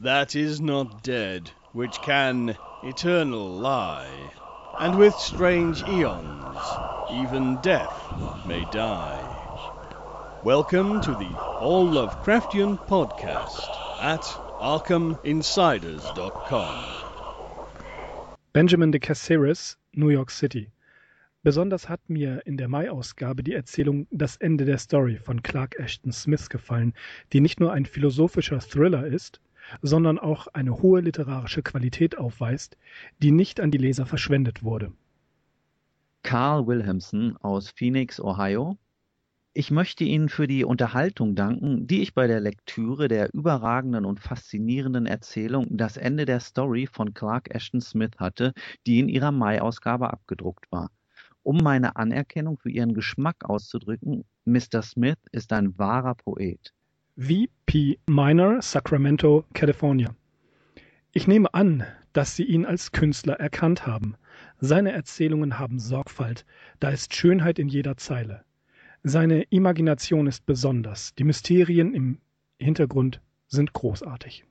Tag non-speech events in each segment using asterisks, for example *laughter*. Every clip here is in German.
that is not dead, which can eternal lie, and with strange eons even death may die. Welcome to the All Lovecraftian Podcast at ArkhamInsiders.com. Benjamin de Caceres, New York City. Besonders hat mir in der Mai-Ausgabe die Erzählung Das Ende der Story von Clark Ashton Smith gefallen, die nicht nur ein philosophischer Thriller ist, sondern auch eine hohe literarische Qualität aufweist, die nicht an die Leser verschwendet wurde. Carl Williamson aus Phoenix, Ohio. Ich möchte Ihnen für die Unterhaltung danken, die ich bei der Lektüre der überragenden und faszinierenden Erzählung Das Ende der Story von Clark Ashton Smith hatte, die in ihrer Mai-Ausgabe abgedruckt war. Um meine Anerkennung für Ihren Geschmack auszudrücken, Mr. Smith ist ein wahrer Poet. V.P. Minor, Sacramento, California. Ich nehme an, dass Sie ihn als Künstler erkannt haben. Seine Erzählungen haben Sorgfalt, da ist Schönheit in jeder Zeile. Seine Imagination ist besonders, die Mysterien im Hintergrund sind großartig.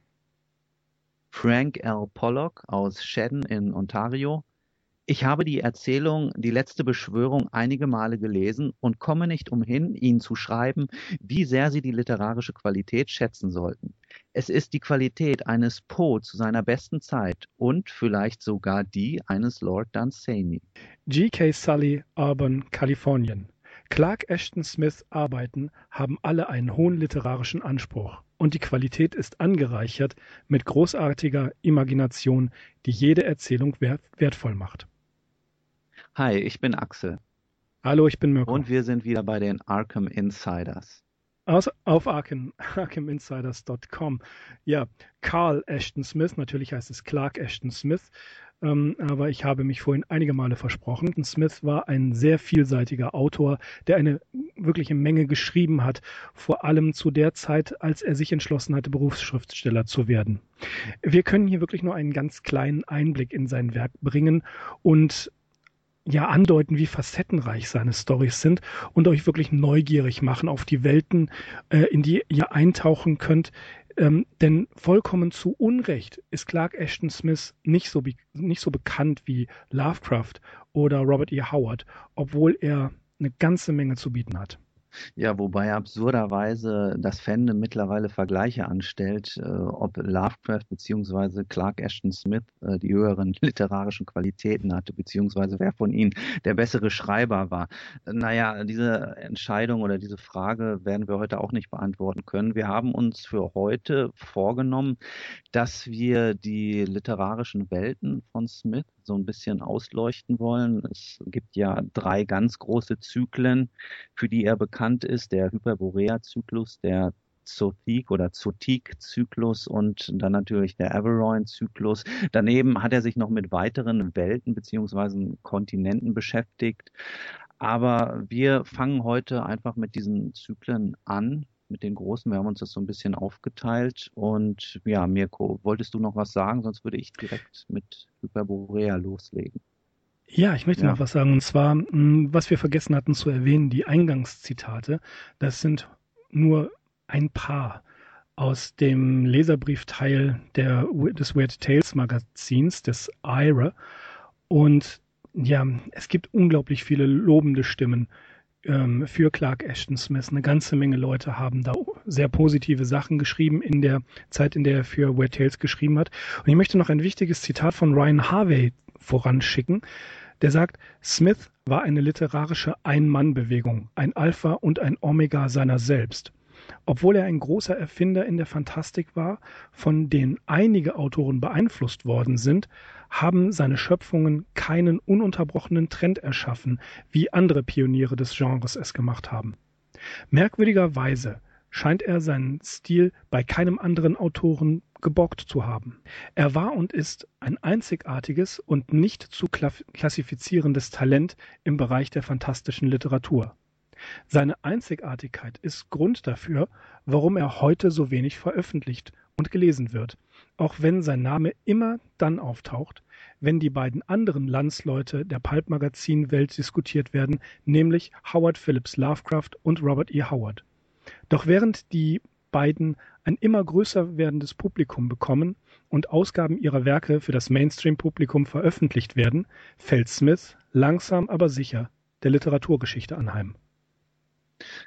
Frank L. Pollock aus Shedden in Ontario ich habe die Erzählung Die letzte Beschwörung einige Male gelesen und komme nicht umhin, Ihnen zu schreiben, wie sehr Sie die literarische Qualität schätzen sollten. Es ist die Qualität eines Poe zu seiner besten Zeit und vielleicht sogar die eines Lord Dunsany. G.K. Sully, Auburn, Kalifornien. Clark Ashton Smiths Arbeiten haben alle einen hohen literarischen Anspruch und die Qualität ist angereichert mit großartiger Imagination, die jede Erzählung wert wertvoll macht. Hi, ich bin Axel. Hallo, ich bin Mirko. Und wir sind wieder bei den Arkham Insiders. Aus, auf Arkham, arkhaminsiders.com. Ja, Carl Ashton Smith, natürlich heißt es Clark Ashton Smith, ähm, aber ich habe mich vorhin einige Male versprochen. Smith war ein sehr vielseitiger Autor, der eine wirkliche Menge geschrieben hat, vor allem zu der Zeit, als er sich entschlossen hatte, Berufsschriftsteller zu werden. Wir können hier wirklich nur einen ganz kleinen Einblick in sein Werk bringen und ja andeuten, wie facettenreich seine Stories sind und euch wirklich neugierig machen auf die Welten, äh, in die ihr eintauchen könnt. Ähm, denn vollkommen zu Unrecht ist Clark Ashton Smith nicht so, nicht so bekannt wie Lovecraft oder Robert E. Howard, obwohl er eine ganze Menge zu bieten hat. Ja, wobei absurderweise das Fandom mittlerweile Vergleiche anstellt, äh, ob Lovecraft beziehungsweise Clark Ashton Smith äh, die höheren *laughs* literarischen Qualitäten hatte, beziehungsweise wer von ihnen der bessere Schreiber war. Naja, diese Entscheidung oder diese Frage werden wir heute auch nicht beantworten können. Wir haben uns für heute vorgenommen, dass wir die literarischen Welten von Smith so ein bisschen ausleuchten wollen. Es gibt ja drei ganz große Zyklen, für die er bekannt ist. Der Hyperborea-Zyklus, der Zotik oder Zotik-Zyklus und dann natürlich der Averoin-Zyklus. Daneben hat er sich noch mit weiteren Welten beziehungsweise Kontinenten beschäftigt. Aber wir fangen heute einfach mit diesen Zyklen an mit den Großen. Wir haben uns das so ein bisschen aufgeteilt. Und ja, Mirko, wolltest du noch was sagen? Sonst würde ich direkt mit Hyperborea loslegen. Ja, ich möchte ja. noch was sagen. Und zwar, hm, was wir vergessen hatten zu erwähnen, die Eingangszitate. Das sind nur ein paar aus dem Leserbriefteil der, des Weird Tales Magazins, des IRA. Und ja, es gibt unglaublich viele lobende Stimmen ähm, für Clark Ashton Smith. Eine ganze Menge Leute haben da sehr positive Sachen geschrieben in der Zeit, in der er für Weird Tales geschrieben hat. Und ich möchte noch ein wichtiges Zitat von Ryan Harvey voranschicken. Der sagt, Smith war eine literarische Ein-Mann-Bewegung, ein Alpha und ein Omega seiner selbst. Obwohl er ein großer Erfinder in der Fantastik war, von denen einige Autoren beeinflusst worden sind, haben seine Schöpfungen keinen ununterbrochenen Trend erschaffen, wie andere Pioniere des Genres es gemacht haben. Merkwürdigerweise scheint er seinen Stil bei keinem anderen Autoren gebockt zu haben. Er war und ist ein einzigartiges und nicht zu klassifizierendes Talent im Bereich der fantastischen Literatur. Seine Einzigartigkeit ist Grund dafür, warum er heute so wenig veröffentlicht und gelesen wird, auch wenn sein Name immer dann auftaucht, wenn die beiden anderen Landsleute der Pulp-Magazin-Welt diskutiert werden, nämlich Howard Phillips Lovecraft und Robert E. Howard. Doch während die beiden ein immer größer werdendes Publikum bekommen und Ausgaben ihrer Werke für das Mainstream-Publikum veröffentlicht werden, fällt Smith langsam aber sicher der Literaturgeschichte anheim.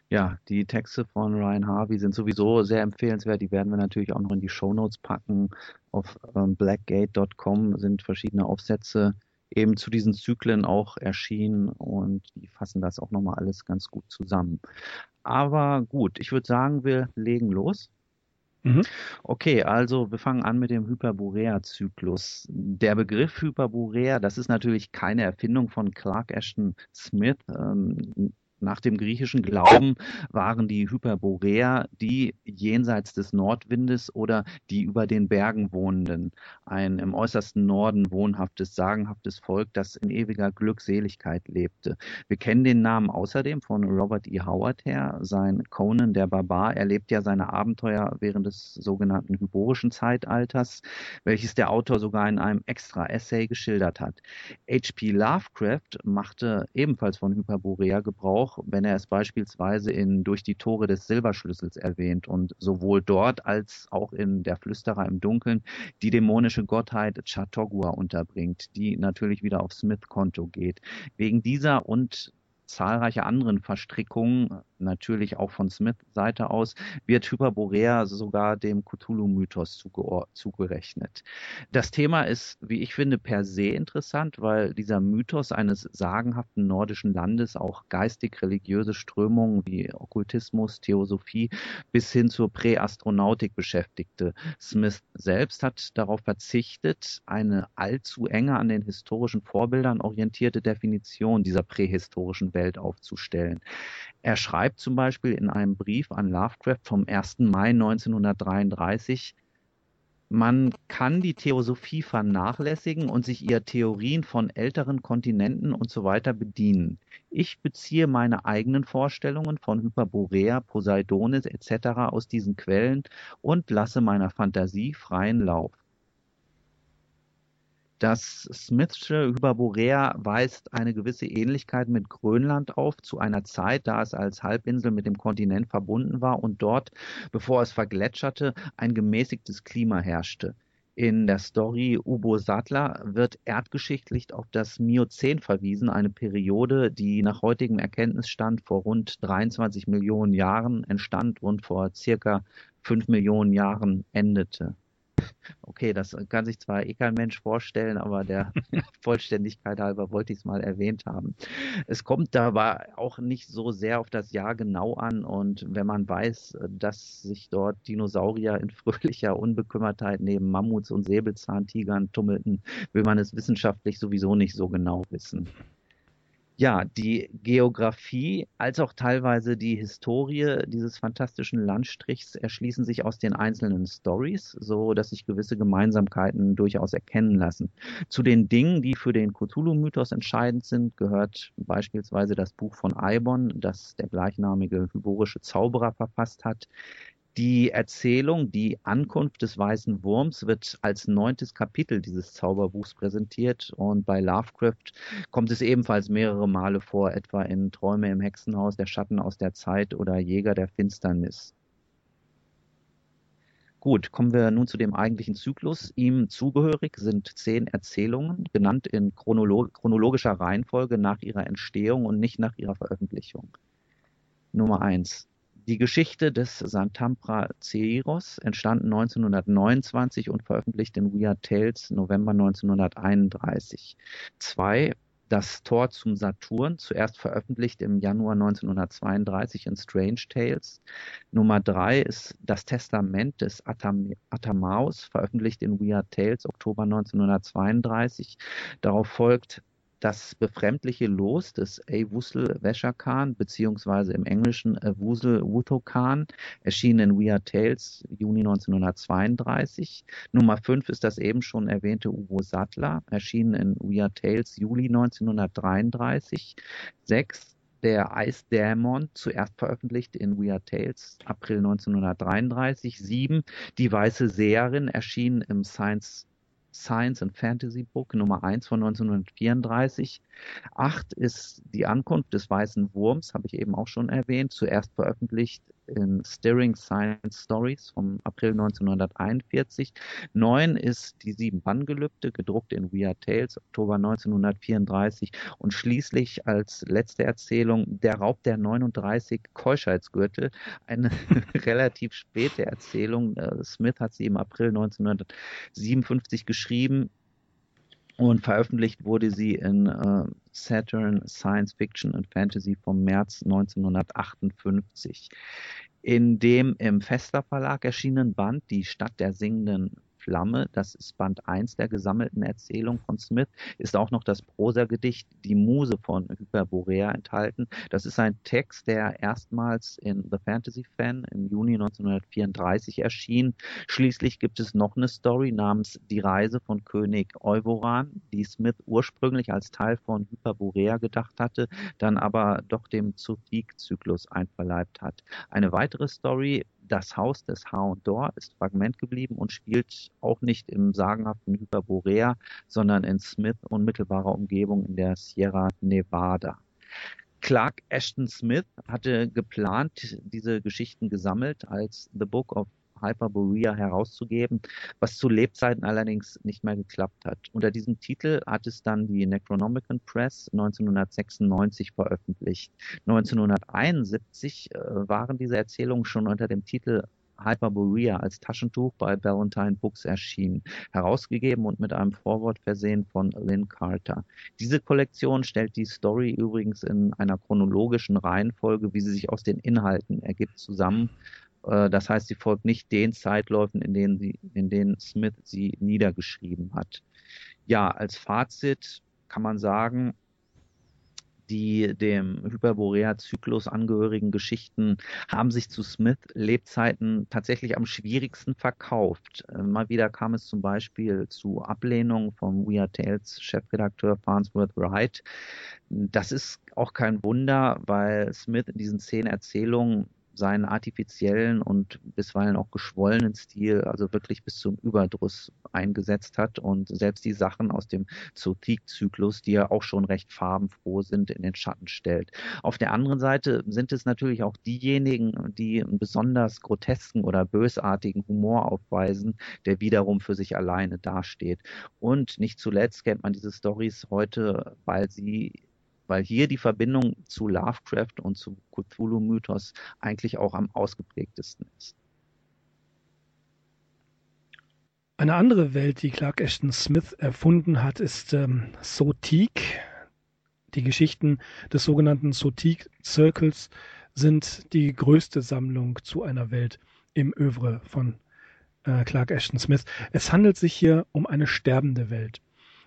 Ja, die Texte von Ryan Harvey sind sowieso sehr empfehlenswert. Die werden wir natürlich auch noch in die Show Notes packen. Auf ähm, blackgate.com sind verschiedene Aufsätze eben zu diesen Zyklen auch erschienen und die fassen das auch nochmal alles ganz gut zusammen. Aber gut, ich würde sagen, wir legen los. Mhm. Okay, also wir fangen an mit dem Hyperborea-Zyklus. Der Begriff Hyperborea, das ist natürlich keine Erfindung von Clark Ashton Smith. Ähm, nach dem griechischen Glauben waren die Hyperboreer die jenseits des Nordwindes oder die über den Bergen wohnenden. Ein im äußersten Norden wohnhaftes, sagenhaftes Volk, das in ewiger Glückseligkeit lebte. Wir kennen den Namen außerdem von Robert E. Howard her. Sein Conan der Barbar erlebt ja seine Abenteuer während des sogenannten hyborischen Zeitalters, welches der Autor sogar in einem extra Essay geschildert hat. H.P. Lovecraft machte ebenfalls von Hyperborea Gebrauch auch, wenn er es beispielsweise in Durch die Tore des Silberschlüssels erwähnt und sowohl dort als auch in Der Flüsterer im Dunkeln die dämonische Gottheit Chautauqua unterbringt, die natürlich wieder auf Smith-Konto geht. Wegen dieser und zahlreiche anderen Verstrickungen, natürlich auch von Smith Seite aus, wird Hyperborea sogar dem Cthulhu-Mythos zugerechnet. Das Thema ist, wie ich finde, per se interessant, weil dieser Mythos eines sagenhaften nordischen Landes auch geistig-religiöse Strömungen wie Okkultismus, Theosophie bis hin zur Präastronautik beschäftigte. Smith selbst hat darauf verzichtet, eine allzu enge an den historischen Vorbildern orientierte Definition dieser prähistorischen Welt Welt aufzustellen. Er schreibt zum Beispiel in einem Brief an Lovecraft vom 1. Mai 1933, man kann die Theosophie vernachlässigen und sich ihr Theorien von älteren Kontinenten und so weiter bedienen. Ich beziehe meine eigenen Vorstellungen von Hyperborea, Poseidonis etc. aus diesen Quellen und lasse meiner Fantasie freien Lauf. Das Smithsche Hyperborea weist eine gewisse Ähnlichkeit mit Grönland auf, zu einer Zeit, da es als Halbinsel mit dem Kontinent verbunden war und dort, bevor es vergletscherte, ein gemäßigtes Klima herrschte. In der Story Ubo Sattler wird erdgeschichtlich auf das Miozän verwiesen, eine Periode, die nach heutigem Erkenntnisstand vor rund 23 Millionen Jahren entstand und vor circa 5 Millionen Jahren endete. Okay, das kann sich zwar eh kein Mensch vorstellen, aber der *laughs* Vollständigkeit halber wollte ich es mal erwähnt haben. Es kommt dabei auch nicht so sehr auf das Jahr genau an und wenn man weiß, dass sich dort Dinosaurier in fröhlicher Unbekümmertheit neben Mammuts und Säbelzahntigern tummelten, will man es wissenschaftlich sowieso nicht so genau wissen ja, die Geografie als auch teilweise die Historie dieses fantastischen Landstrichs erschließen sich aus den einzelnen Stories, so dass sich gewisse Gemeinsamkeiten durchaus erkennen lassen. Zu den Dingen, die für den Cthulhu-Mythos entscheidend sind, gehört beispielsweise das Buch von Eibon, das der gleichnamige hyborische Zauberer verfasst hat, die Erzählung Die Ankunft des weißen Wurms wird als neuntes Kapitel dieses Zauberbuchs präsentiert und bei Lovecraft kommt es ebenfalls mehrere Male vor, etwa in Träume im Hexenhaus, Der Schatten aus der Zeit oder Jäger der Finsternis. Gut, kommen wir nun zu dem eigentlichen Zyklus. Ihm zugehörig sind zehn Erzählungen, genannt in chronolo chronologischer Reihenfolge nach ihrer Entstehung und nicht nach ihrer Veröffentlichung. Nummer eins die Geschichte des Santampra Ceiros entstand 1929 und veröffentlicht in Weird Tales November 1931. Zwei das Tor zum Saturn, zuerst veröffentlicht im Januar 1932 in Strange Tales. Nummer drei ist Das Testament des Atam Atamaus, veröffentlicht in Weird Tales Oktober 1932. Darauf folgt das befremdliche Los des Awuzel Veshakan, beziehungsweise im Englischen Awuzel Wutokan, erschien in Weird Tales Juni 1932. Nummer 5 ist das eben schon erwähnte Uwo Sattler, erschienen in Weird Tales Juli 1933. 6 der Eisdämon, zuerst veröffentlicht in Weird Tales, April 1933. 7. Die Weiße Seherin erschien im Science Science and Fantasy Book Nummer 1 von 1934. 8 ist Die Ankunft des Weißen Wurms, habe ich eben auch schon erwähnt, zuerst veröffentlicht in Stirring Science Stories vom April 1941. Neun ist die Sieben Banngelübde, gedruckt in Weird Tales, Oktober 1934. Und schließlich als letzte Erzählung Der Raub der 39 Keuschheitsgürtel, eine *laughs* relativ späte Erzählung. Äh, Smith hat sie im April 1957 geschrieben und veröffentlicht wurde sie in äh, Saturn Science Fiction and Fantasy vom März 1958. In dem im Fester Verlag erschienenen Band Die Stadt der singenden Flamme, das ist Band 1 der gesammelten Erzählung von Smith, ist auch noch das Prosagedicht Die Muse von Hyperborea enthalten. Das ist ein Text, der erstmals in The Fantasy Fan im Juni 1934 erschien. Schließlich gibt es noch eine Story namens Die Reise von König Euvoran, die Smith ursprünglich als Teil von Hyperborea gedacht hatte, dann aber doch dem Zotik-Zyklus einverleibt hat. Eine weitere Story das Haus des Hound-Dor ist Fragment geblieben und spielt auch nicht im sagenhaften Hyperborea, sondern in Smith unmittelbarer Umgebung in der Sierra Nevada. Clark Ashton Smith hatte geplant, diese Geschichten gesammelt als The Book of Hyperborea herauszugeben, was zu Lebzeiten allerdings nicht mehr geklappt hat. Unter diesem Titel hat es dann die Necronomicon Press 1996 veröffentlicht. 1971 äh, waren diese Erzählungen schon unter dem Titel Hyperborea als Taschentuch bei Valentine Books erschienen, herausgegeben und mit einem Vorwort versehen von Lynn Carter. Diese Kollektion stellt die Story übrigens in einer chronologischen Reihenfolge, wie sie sich aus den Inhalten ergibt, zusammen das heißt, sie folgt nicht den Zeitläufen, in denen, sie, in denen Smith sie niedergeschrieben hat. Ja, als Fazit kann man sagen, die dem Hyperborea-Zyklus angehörigen Geschichten haben sich zu Smith Lebzeiten tatsächlich am schwierigsten verkauft. Äh, mal wieder kam es zum Beispiel zu Ablehnung vom We Are Tales Chefredakteur Farnsworth Wright. Das ist auch kein Wunder, weil Smith in diesen zehn Erzählungen seinen artifiziellen und bisweilen auch geschwollenen Stil also wirklich bis zum Überdruss eingesetzt hat und selbst die Sachen aus dem Zotik-Zyklus, die ja auch schon recht farbenfroh sind, in den Schatten stellt. Auf der anderen Seite sind es natürlich auch diejenigen, die einen besonders grotesken oder bösartigen Humor aufweisen, der wiederum für sich alleine dasteht. Und nicht zuletzt kennt man diese Stories heute, weil sie weil hier die Verbindung zu Lovecraft und zu Cthulhu-Mythos eigentlich auch am ausgeprägtesten ist. Eine andere Welt, die Clark Ashton Smith erfunden hat, ist ähm, Sotik. Die Geschichten des sogenannten Sotik Circles sind die größte Sammlung zu einer Welt im Övre von äh, Clark Ashton Smith. Es handelt sich hier um eine sterbende Welt.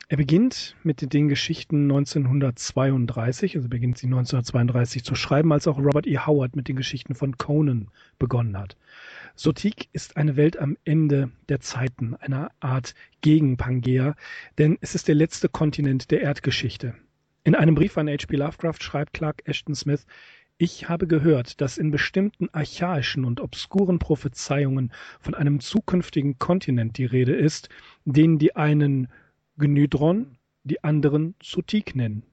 Er beginnt mit den Geschichten 1932, also beginnt sie 1932 zu schreiben, als auch Robert E. Howard mit den Geschichten von Conan begonnen hat. Sotik ist eine Welt am Ende der Zeiten, eine Art Gegenpangea, denn es ist der letzte Kontinent der Erdgeschichte. In einem Brief an H.P. Lovecraft schreibt Clark Ashton Smith, ich habe gehört, dass in bestimmten archaischen und obskuren Prophezeiungen von einem zukünftigen Kontinent die Rede ist, den die einen Gnydron, die anderen Sotik nennen.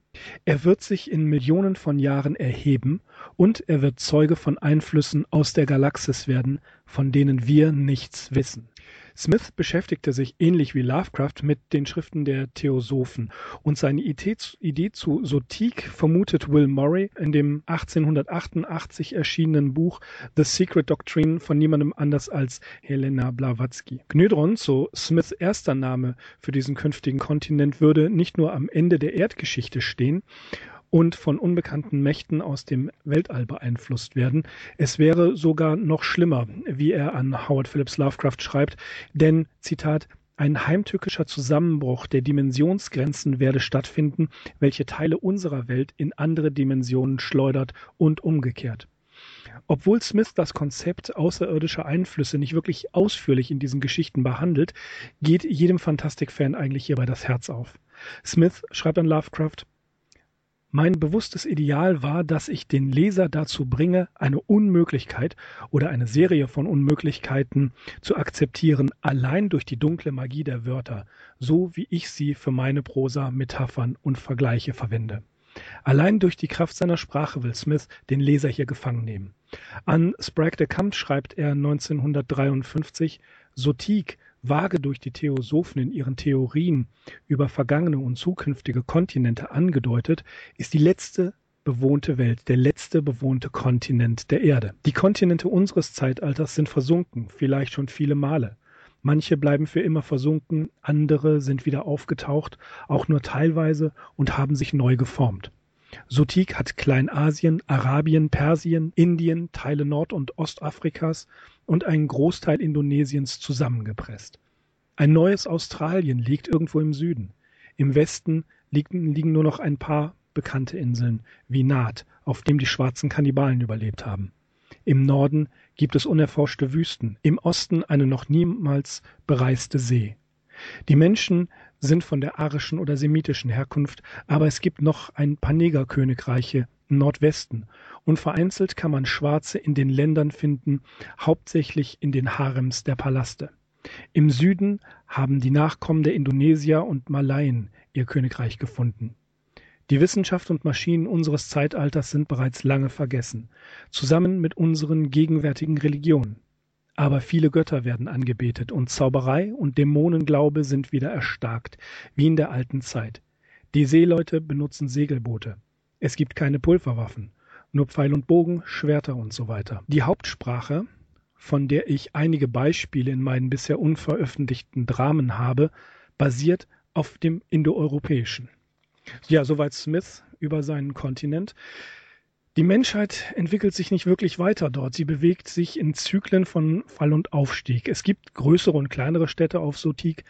Er wird sich in Millionen von Jahren erheben und er wird Zeuge von Einflüssen aus der Galaxis werden, von denen wir nichts wissen. Smith beschäftigte sich ähnlich wie Lovecraft mit den Schriften der Theosophen und seine Idee zu Sotik vermutet Will Murray in dem 1888 erschienenen Buch The Secret Doctrine von niemandem anders als Helena Blavatsky. Gnydron, so Smiths erster Name für diesen künftigen Kontinent, würde nicht nur am Ende der Erdgeschichte stehen, und von unbekannten Mächten aus dem Weltall beeinflusst werden. Es wäre sogar noch schlimmer, wie er an Howard Phillips Lovecraft schreibt, denn, Zitat, ein heimtückischer Zusammenbruch der Dimensionsgrenzen werde stattfinden, welche Teile unserer Welt in andere Dimensionen schleudert und umgekehrt. Obwohl Smith das Konzept außerirdischer Einflüsse nicht wirklich ausführlich in diesen Geschichten behandelt, geht jedem Fantastik-Fan eigentlich hierbei das Herz auf. Smith schreibt an Lovecraft, mein bewusstes Ideal war, dass ich den Leser dazu bringe, eine Unmöglichkeit oder eine Serie von Unmöglichkeiten zu akzeptieren, allein durch die dunkle Magie der Wörter, so wie ich sie für meine Prosa, Metaphern und Vergleiche verwende. Allein durch die Kraft seiner Sprache will Smith den Leser hier gefangen nehmen. An Sprague de Camp schreibt er 1953, Sotik, vage durch die Theosophen in ihren Theorien über vergangene und zukünftige Kontinente angedeutet, ist die letzte bewohnte Welt, der letzte bewohnte Kontinent der Erde. Die Kontinente unseres Zeitalters sind versunken, vielleicht schon viele Male. Manche bleiben für immer versunken, andere sind wieder aufgetaucht, auch nur teilweise und haben sich neu geformt. Sotik hat Kleinasien, Arabien, Persien, Indien, Teile Nord- und Ostafrikas und einen Großteil Indonesiens zusammengepresst. Ein neues Australien liegt irgendwo im Süden. Im Westen liegen, liegen nur noch ein paar bekannte Inseln wie Naht, auf dem die schwarzen Kannibalen überlebt haben. Im Norden gibt es unerforschte Wüsten, im Osten eine noch niemals bereiste See. Die Menschen sind von der arischen oder semitischen Herkunft, aber es gibt noch ein paar Negerkönigreiche Nordwesten und vereinzelt kann man Schwarze in den Ländern finden, hauptsächlich in den Harems der Palaste. Im Süden haben die Nachkommen der Indonesier und Malaien ihr Königreich gefunden. Die Wissenschaft und Maschinen unseres Zeitalters sind bereits lange vergessen, zusammen mit unseren gegenwärtigen Religionen. Aber viele Götter werden angebetet und Zauberei und Dämonenglaube sind wieder erstarkt, wie in der alten Zeit. Die Seeleute benutzen Segelboote. Es gibt keine Pulverwaffen, nur Pfeil und Bogen, Schwerter und so weiter. Die Hauptsprache, von der ich einige Beispiele in meinen bisher unveröffentlichten Dramen habe, basiert auf dem Indoeuropäischen. Ja, soweit Smith über seinen Kontinent. Die Menschheit entwickelt sich nicht wirklich weiter dort. Sie bewegt sich in Zyklen von Fall und Aufstieg. Es gibt größere und kleinere Städte auf Sotik,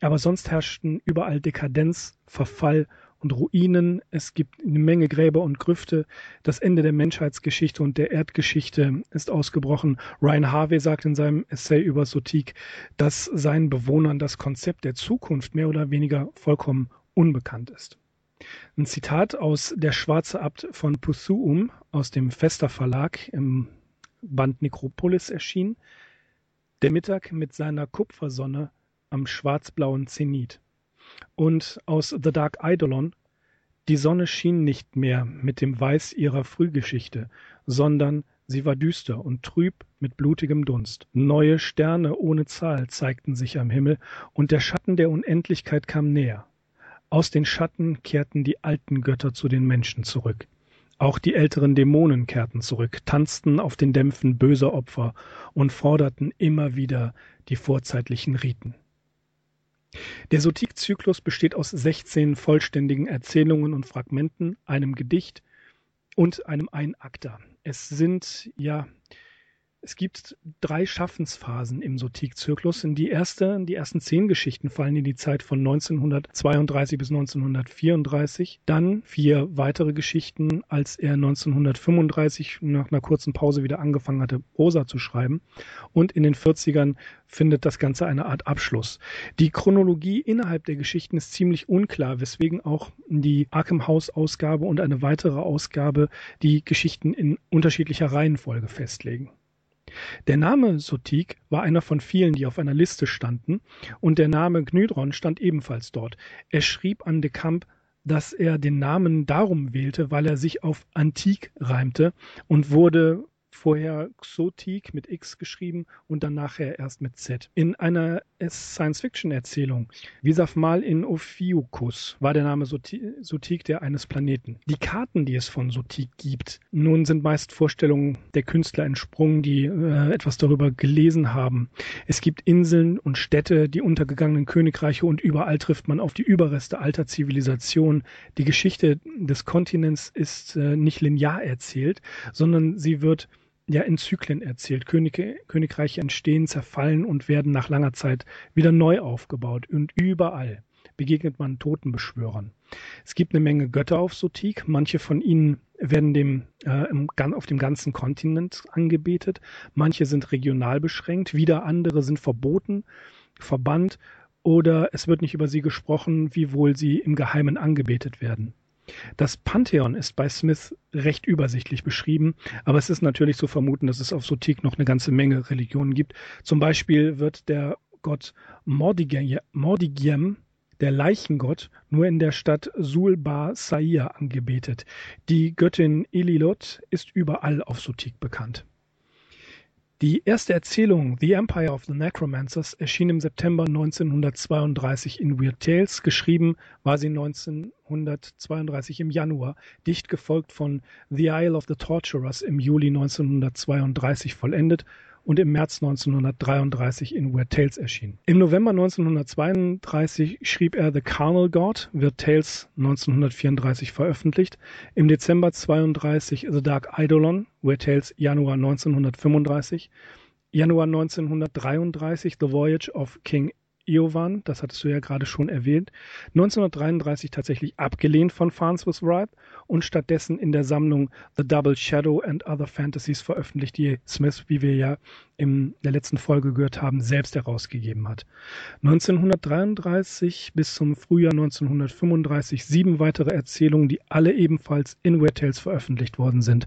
aber sonst herrschten überall Dekadenz, Verfall und Ruinen. Es gibt eine Menge Gräber und Grüfte. Das Ende der Menschheitsgeschichte und der Erdgeschichte ist ausgebrochen. Ryan Harvey sagt in seinem Essay über Sotik, dass seinen Bewohnern das Konzept der Zukunft mehr oder weniger vollkommen unbekannt ist. Ein Zitat aus Der schwarze Abt von Puthuum aus dem Fester Verlag im Band Necropolis erschien. Der Mittag mit seiner Kupfersonne am schwarzblauen Zenit. Und aus The Dark Eidolon die Sonne schien nicht mehr mit dem Weiß ihrer Frühgeschichte, sondern sie war düster und trüb mit blutigem Dunst. Neue Sterne ohne Zahl zeigten sich am Himmel, und der Schatten der Unendlichkeit kam näher. Aus den Schatten kehrten die alten Götter zu den Menschen zurück. Auch die älteren Dämonen kehrten zurück, tanzten auf den Dämpfen böser Opfer und forderten immer wieder die vorzeitlichen Riten. Der Sotik-Zyklus besteht aus 16 vollständigen Erzählungen und Fragmenten, einem Gedicht und einem Einakter. Es sind ja es gibt drei Schaffensphasen im Sotik-Zyklus. Die erste, die ersten zehn Geschichten fallen in die Zeit von 1932 bis 1934. Dann vier weitere Geschichten, als er 1935 nach einer kurzen Pause wieder angefangen hatte, Prosa zu schreiben. Und in den 40ern findet das Ganze eine Art Abschluss. Die Chronologie innerhalb der Geschichten ist ziemlich unklar, weswegen auch die Arkham House Ausgabe und eine weitere Ausgabe die Geschichten in unterschiedlicher Reihenfolge festlegen. Der Name Sotik war einer von vielen, die auf einer Liste standen, und der Name Gnydron stand ebenfalls dort. Er schrieb an de Camp, dass er den Namen darum wählte, weil er sich auf Antik reimte und wurde vorher Xotik mit X geschrieben und dann nachher erst mit Z. In einer Science-Fiction-Erzählung, Visaf mal in Ophiuchus, war der Name Sotik der eines Planeten. Die Karten, die es von Sotik gibt, nun sind meist Vorstellungen der Künstler entsprungen, die äh, etwas darüber gelesen haben. Es gibt Inseln und Städte, die untergegangenen Königreiche und überall trifft man auf die Überreste alter Zivilisation. Die Geschichte des Kontinents ist äh, nicht linear erzählt, sondern sie wird ja in Zyklen erzählt. Könige, Königreiche entstehen, zerfallen und werden nach langer Zeit wieder neu aufgebaut. Und überall begegnet man Totenbeschwörern. Es gibt eine Menge Götter auf Sotik. Manche von ihnen werden dem, äh, im, auf dem ganzen Kontinent angebetet. Manche sind regional beschränkt. Wieder andere sind verboten, verbannt oder es wird nicht über sie gesprochen, wie wohl sie im Geheimen angebetet werden. Das Pantheon ist bei Smith recht übersichtlich beschrieben, aber es ist natürlich zu vermuten, dass es auf Sotik noch eine ganze Menge Religionen gibt. Zum Beispiel wird der Gott Mordigiem, der Leichengott, nur in der Stadt Sul-Ba Sair angebetet. Die Göttin Elilot ist überall auf Sutik bekannt. Die erste Erzählung The Empire of the Necromancers erschien im September 1932 in Weird Tales. Geschrieben war sie 1932 im Januar, dicht gefolgt von The Isle of the Torturers im Juli 1932 vollendet und im März 1933 in Weird Tales erschien. Im November 1932 schrieb er The Carnal God, wird Tales 1934 veröffentlicht. Im Dezember 1932 The Dark Eidolon, Weird Tales Januar 1935. Januar 1933 The Voyage of King Iowan, das hattest du ja gerade schon erwähnt, 1933 tatsächlich abgelehnt von Farnsworth Wright und stattdessen in der Sammlung The Double Shadow and Other Fantasies veröffentlicht, die Smith, wie wir ja in der letzten Folge gehört haben, selbst herausgegeben hat. 1933 bis zum Frühjahr 1935 sieben weitere Erzählungen, die alle ebenfalls in Weird Tales veröffentlicht worden sind.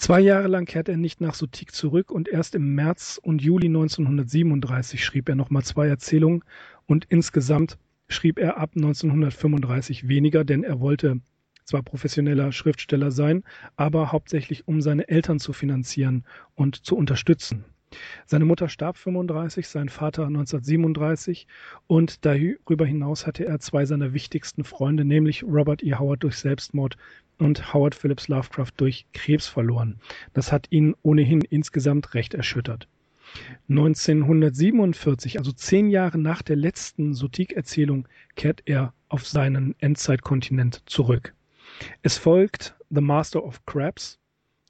Zwei Jahre lang kehrte er nicht nach Sutik zurück und erst im März und Juli 1937 schrieb er nochmal zwei Erzählungen und insgesamt schrieb er ab 1935 weniger, denn er wollte zwar professioneller Schriftsteller sein, aber hauptsächlich um seine Eltern zu finanzieren und zu unterstützen. Seine Mutter starb 35, sein Vater 1937 und darüber hinaus hatte er zwei seiner wichtigsten Freunde, nämlich Robert E. Howard durch Selbstmord und Howard Phillips Lovecraft durch Krebs verloren. Das hat ihn ohnehin insgesamt recht erschüttert. 1947, also zehn Jahre nach der letzten Sotik-Erzählung, kehrt er auf seinen Endzeitkontinent zurück. Es folgt The Master of Crabs,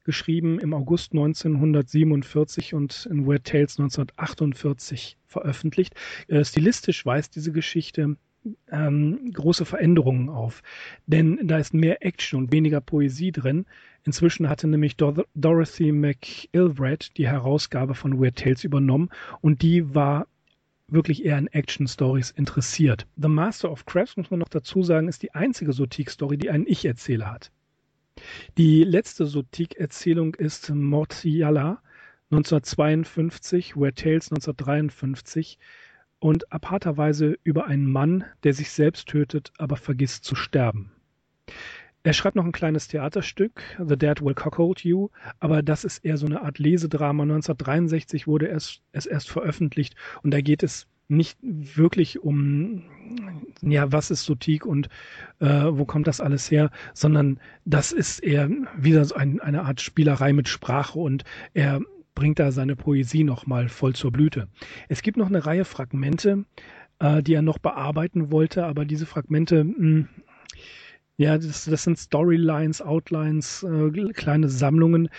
geschrieben im August 1947 und in Weird Tales 1948 veröffentlicht. Äh, stilistisch weist diese Geschichte ähm, große Veränderungen auf. Denn da ist mehr Action und weniger Poesie drin. Inzwischen hatte nämlich Dor Dorothy McIlvred die Herausgabe von Weird Tales übernommen und die war wirklich eher in Action-Stories interessiert. The Master of Crafts, muss man noch dazu sagen, ist die einzige Sotik-Story, die einen Ich-Erzähler hat. Die letzte Sotik-Erzählung ist Mortiala 1952, Weird Tales 1953 und aparterweise über einen Mann, der sich selbst tötet, aber vergisst zu sterben. Er schreibt noch ein kleines Theaterstück, The Dead Will Cockhold You, aber das ist eher so eine Art Lesedrama. 1963 wurde es, es erst veröffentlicht und da geht es nicht wirklich um, ja, was ist Sotik und äh, wo kommt das alles her, sondern das ist eher wieder so ein, eine Art Spielerei mit Sprache und er bringt da seine Poesie nochmal voll zur Blüte. Es gibt noch eine Reihe Fragmente, äh, die er noch bearbeiten wollte, aber diese Fragmente, mh, hm, ja, das, das sind Storylines, Outlines, äh, kleine Sammlungen.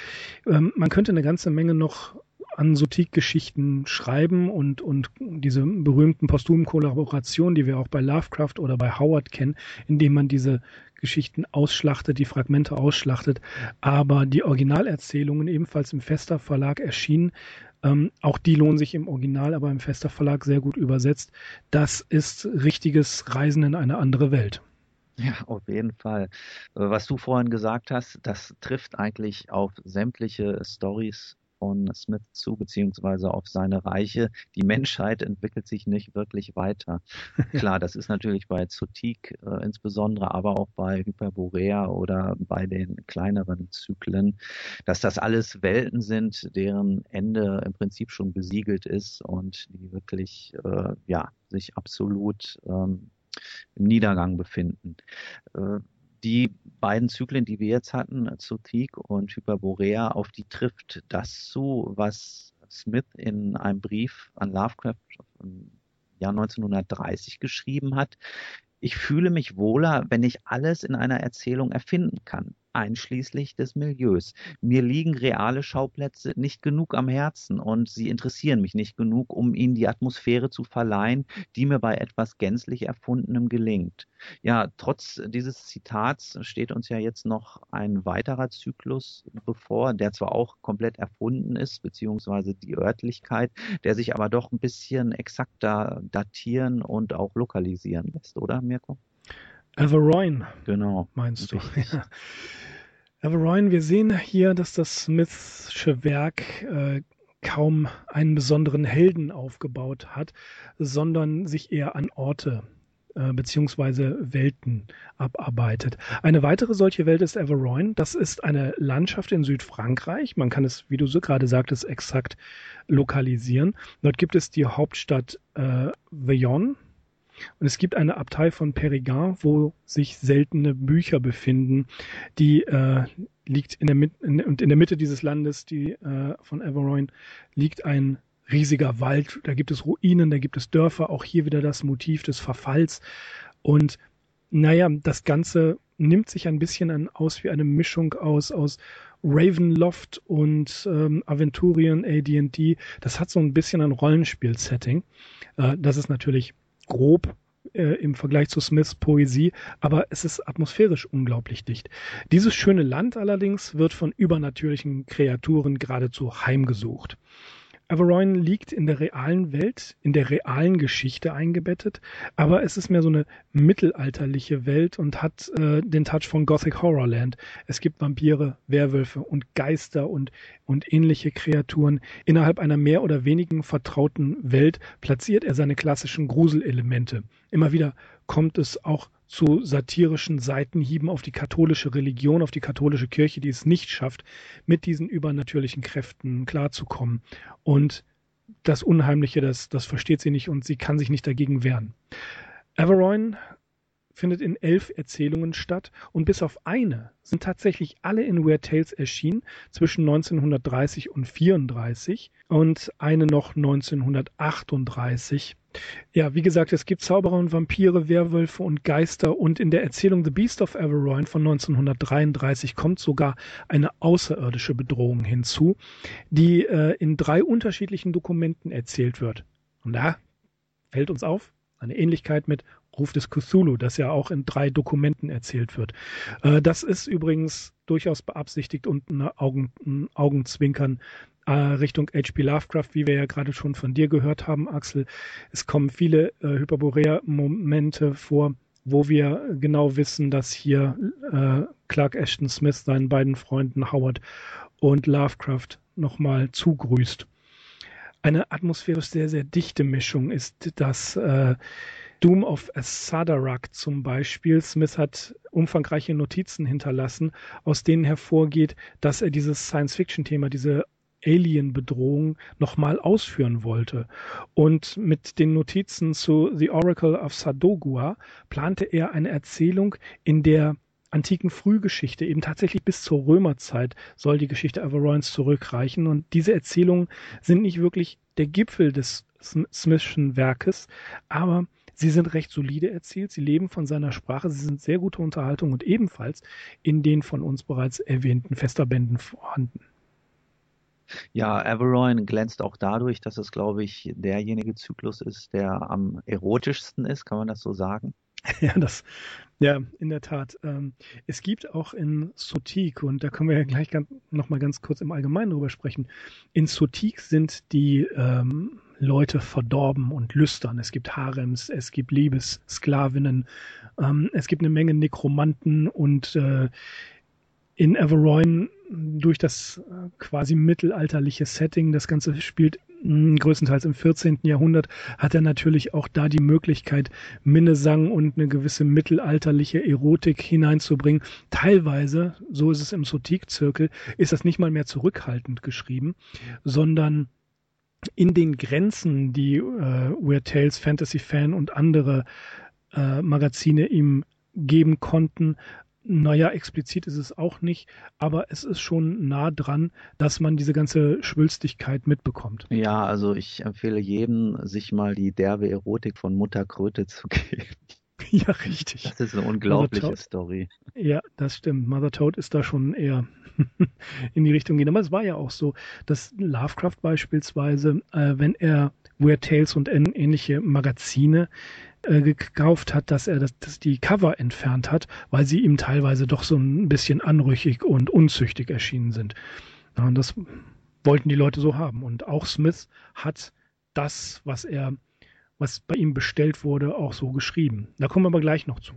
Ähm, man könnte eine ganze Menge noch an Sotik-Geschichten schreiben und, und diese berühmten posthumen Kollaborationen, die wir auch bei Lovecraft oder bei Howard kennen, indem man diese Geschichten ausschlachtet, die Fragmente ausschlachtet. Aber die Originalerzählungen ebenfalls im Fester Verlag erschienen. Ähm, auch die lohnen sich im Original, aber im Fester Verlag sehr gut übersetzt. Das ist richtiges Reisen in eine andere Welt. Ja, auf jeden Fall. Was du vorhin gesagt hast, das trifft eigentlich auf sämtliche Stories von Smith zu, beziehungsweise auf seine Reiche. Die Menschheit entwickelt sich nicht wirklich weiter. *laughs* Klar, das ist natürlich bei Zotik äh, insbesondere, aber auch bei Hyperborea oder bei den kleineren Zyklen, dass das alles Welten sind, deren Ende im Prinzip schon besiegelt ist und die wirklich, äh, ja, sich absolut ähm, im Niedergang befinden. Äh, die beiden Zyklen, die wir jetzt hatten, Zotik und Hyperborea, auf die trifft das zu, was Smith in einem Brief an Lovecraft im Jahr 1930 geschrieben hat. Ich fühle mich wohler, wenn ich alles in einer Erzählung erfinden kann einschließlich des Milieus. Mir liegen reale Schauplätze nicht genug am Herzen und sie interessieren mich nicht genug, um ihnen die Atmosphäre zu verleihen, die mir bei etwas gänzlich Erfundenem gelingt. Ja, trotz dieses Zitats steht uns ja jetzt noch ein weiterer Zyklus bevor, der zwar auch komplett erfunden ist, beziehungsweise die Örtlichkeit, der sich aber doch ein bisschen exakter datieren und auch lokalisieren lässt, oder Mirko? Everoin. Genau. Meinst du? Ja. Everoin, wir sehen hier, dass das Smithsche Werk äh, kaum einen besonderen Helden aufgebaut hat, sondern sich eher an Orte äh, beziehungsweise Welten abarbeitet. Eine weitere solche Welt ist Everoin. Das ist eine Landschaft in Südfrankreich. Man kann es, wie du so gerade sagtest, exakt lokalisieren. Dort gibt es die Hauptstadt äh, Veillon. Und es gibt eine Abtei von Périgord, wo sich seltene Bücher befinden, die äh, liegt in der Mitte und in der Mitte dieses Landes, die äh, von Everoin, liegt ein riesiger Wald, da gibt es Ruinen, da gibt es Dörfer, auch hier wieder das Motiv des Verfalls. Und naja, das Ganze nimmt sich ein bisschen an, aus wie eine Mischung aus, aus Ravenloft und ähm, Aventurian AD&D. Das hat so ein bisschen ein Rollenspiel-Setting. Äh, das ist natürlich grob äh, im Vergleich zu Smiths Poesie, aber es ist atmosphärisch unglaublich dicht. Dieses schöne Land allerdings wird von übernatürlichen Kreaturen geradezu heimgesucht. Averoin liegt in der realen Welt, in der realen Geschichte eingebettet, aber es ist mehr so eine mittelalterliche Welt und hat äh, den Touch von Gothic Horrorland. Es gibt Vampire, Werwölfe und Geister und, und ähnliche Kreaturen. Innerhalb einer mehr oder wenigen vertrauten Welt platziert er seine klassischen Gruselelemente. Immer wieder kommt es auch zu satirischen Seitenhieben auf die katholische Religion, auf die katholische Kirche, die es nicht schafft, mit diesen übernatürlichen Kräften klarzukommen. Und das Unheimliche, das, das versteht sie nicht und sie kann sich nicht dagegen wehren. Averoin findet in elf Erzählungen statt und bis auf eine sind tatsächlich alle in Weird Tales erschienen zwischen 1930 und 34 und eine noch 1938. Ja, wie gesagt, es gibt Zauberer und Vampire, Werwölfe und Geister und in der Erzählung The Beast of Averoin von 1933 kommt sogar eine außerirdische Bedrohung hinzu, die äh, in drei unterschiedlichen Dokumenten erzählt wird. Und da fällt uns auf, eine Ähnlichkeit mit Ruf des Cthulhu, das ja auch in drei Dokumenten erzählt wird. Äh, das ist übrigens durchaus beabsichtigt und ein, Augen, ein Augenzwinkern äh, Richtung H.P. Lovecraft, wie wir ja gerade schon von dir gehört haben, Axel. Es kommen viele äh, Hyperborea-Momente vor, wo wir genau wissen, dass hier äh, Clark Ashton Smith seinen beiden Freunden Howard und Lovecraft nochmal zugrüßt. Eine atmosphärisch sehr, sehr dichte Mischung ist das äh, Doom of Sadarak zum Beispiel. Smith hat umfangreiche Notizen hinterlassen, aus denen hervorgeht, dass er dieses Science-Fiction-Thema, diese Alien-Bedrohung nochmal ausführen wollte. Und mit den Notizen zu The Oracle of Sadogua plante er eine Erzählung, in der antiken Frühgeschichte, eben tatsächlich bis zur Römerzeit soll die Geschichte Averoins zurückreichen. Und diese Erzählungen sind nicht wirklich der Gipfel des Smithschen Werkes, aber Sie sind recht solide erzählt, sie leben von seiner Sprache, sie sind sehr gute Unterhaltung und ebenfalls in den von uns bereits erwähnten Festerbänden vorhanden. Ja, Averoin glänzt auch dadurch, dass es, glaube ich, derjenige Zyklus ist, der am erotischsten ist, kann man das so sagen? *laughs* Ja, das, ja, in der Tat. Ähm, es gibt auch in Sotik, und da können wir ja gleich ganz, noch mal ganz kurz im Allgemeinen drüber sprechen. In Sotik sind die ähm, Leute verdorben und lüstern. Es gibt Harems, es gibt Liebessklavinnen, ähm, es gibt eine Menge Nekromanten und äh, in Everoin durch das äh, quasi mittelalterliche Setting, das Ganze spielt mh, größtenteils im 14. Jahrhundert, hat er natürlich auch da die Möglichkeit, Minnesang und eine gewisse mittelalterliche Erotik hineinzubringen. Teilweise, so ist es im Sotik-Zirkel, ist das nicht mal mehr zurückhaltend geschrieben, sondern in den Grenzen, die äh, Weird Tales, Fantasy Fan und andere äh, Magazine ihm geben konnten, naja, explizit ist es auch nicht, aber es ist schon nah dran, dass man diese ganze Schwülstigkeit mitbekommt. Ja, also ich empfehle jedem, sich mal die derbe Erotik von Mutter Kröte zu *laughs* geben. *laughs* Ja, richtig. Das ist eine unglaubliche Story. Ja, das stimmt. Mother Toad ist da schon eher *laughs* in die Richtung gehen. Aber es war ja auch so, dass Lovecraft beispielsweise, äh, wenn er Weird Tales und ähnliche Magazine äh, gekauft hat, dass er das, dass die Cover entfernt hat, weil sie ihm teilweise doch so ein bisschen anrüchig und unzüchtig erschienen sind. Ja, und das wollten die Leute so haben. Und auch Smith hat das, was er, was bei ihm bestellt wurde, auch so geschrieben. Da kommen wir aber gleich noch zu.